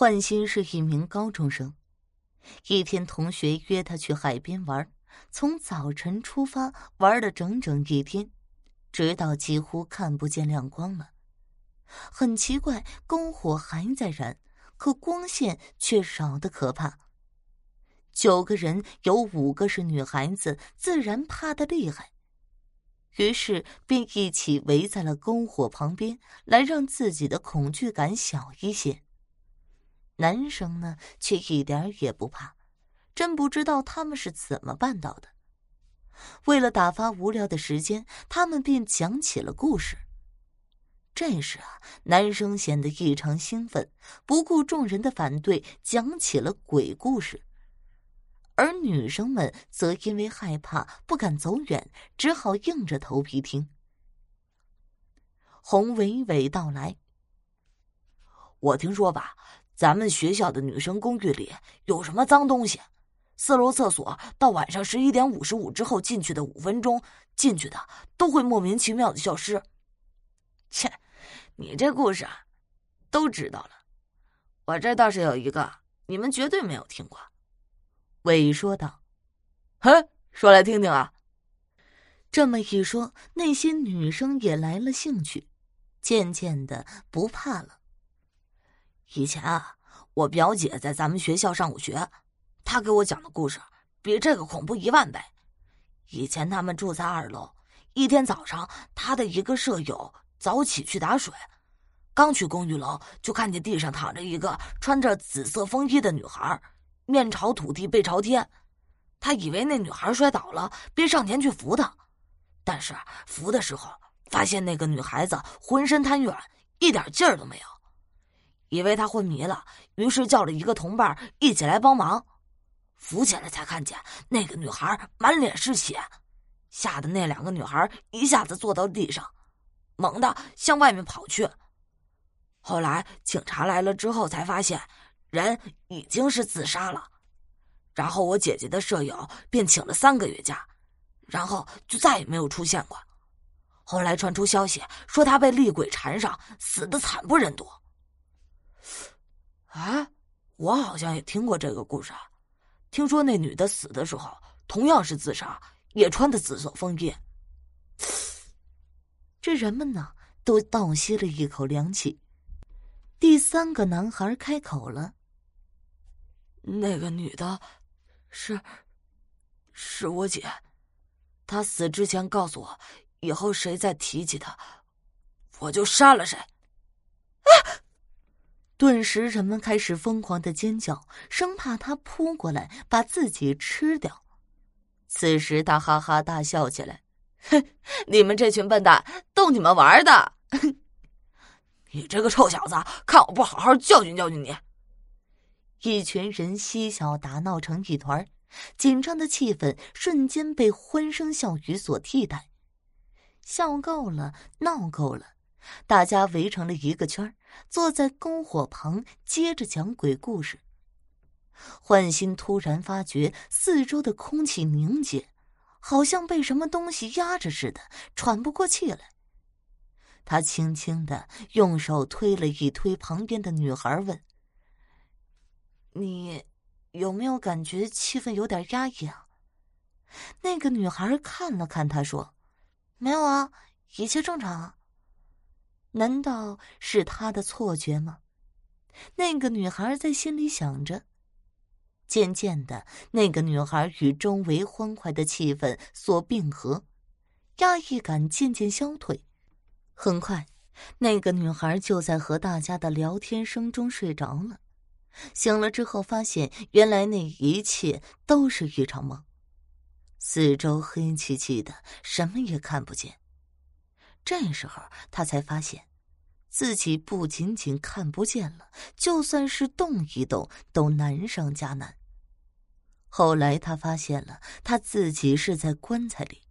焕新是一名高中生。一天，同学约他去海边玩，从早晨出发，玩了整整一天，直到几乎看不见亮光了。很奇怪，篝火还在燃，可光线却少得可怕。九个人有五个是女孩子，自然怕的厉害，于是便一起围在了篝火旁边，来让自己的恐惧感小一些。男生呢，却一点也不怕，真不知道他们是怎么办到的。为了打发无聊的时间，他们便讲起了故事。这时啊，男生显得异常兴奋，不顾众人的反对，讲起了鬼故事。而女生们则因为害怕，不敢走远，只好硬着头皮听。洪娓娓道来：“我听说吧。”咱们学校的女生公寓里有什么脏东西？四楼厕所到晚上十一点五十五之后进去的五分钟，进去的都会莫名其妙的消失。切，你这故事啊，都知道了。我这倒是有一个，你们绝对没有听过。伟说道：“哼，说来听听啊。”这么一说，那些女生也来了兴趣，渐渐的不怕了。以前啊，我表姐在咱们学校上过学，她给我讲的故事比这个恐怖一万倍。以前他们住在二楼，一天早上，她的一个舍友早起去打水，刚去公寓楼，就看见地上躺着一个穿着紫色风衣的女孩，面朝土地背朝天。他以为那女孩摔倒了，便上前去扶她，但是扶的时候发现那个女孩子浑身瘫软，一点劲儿都没有。以为他昏迷了，于是叫了一个同伴一起来帮忙，扶起来才看见那个女孩满脸是血，吓得那两个女孩一下子坐到地上，猛地向外面跑去。后来警察来了之后才发现，人已经是自杀了。然后我姐姐的舍友便请了三个月假，然后就再也没有出现过。后来传出消息说她被厉鬼缠上，死的惨不忍睹。哎，我好像也听过这个故事。听说那女的死的时候同样是自杀，也穿的紫色风衣。这人们呢，都倒吸了一口凉气。第三个男孩开口了：“那个女的，是，是我姐。她死之前告诉我，以后谁再提起她，我就杀了谁。”顿时，人们开始疯狂的尖叫，生怕他扑过来把自己吃掉。此时，他哈哈大笑起来：“哼，你们这群笨蛋，逗你们玩的！你这个臭小子，看我不好好教训教训你！”一群人嬉笑打闹成一团，紧张的气氛瞬间被欢声笑语所替代。笑够了，闹够了。大家围成了一个圈坐在篝火旁，接着讲鬼故事。焕新突然发觉四周的空气凝结，好像被什么东西压着似的，喘不过气来。他轻轻的用手推了一推旁边的女孩，问：“你有没有感觉气氛有点压抑啊？”那个女孩看了看他，说：“没有啊，一切正常啊。”难道是他的错觉吗？那个女孩在心里想着。渐渐的，那个女孩与周围欢快的气氛所并合，压抑感渐渐消退。很快，那个女孩就在和大家的聊天声中睡着了。醒了之后，发现原来那一切都是一场梦。四周黑漆漆的，什么也看不见。这时候，他才发现，自己不仅仅看不见了，就算是动一动都难上加难。后来，他发现了，他自己是在棺材里，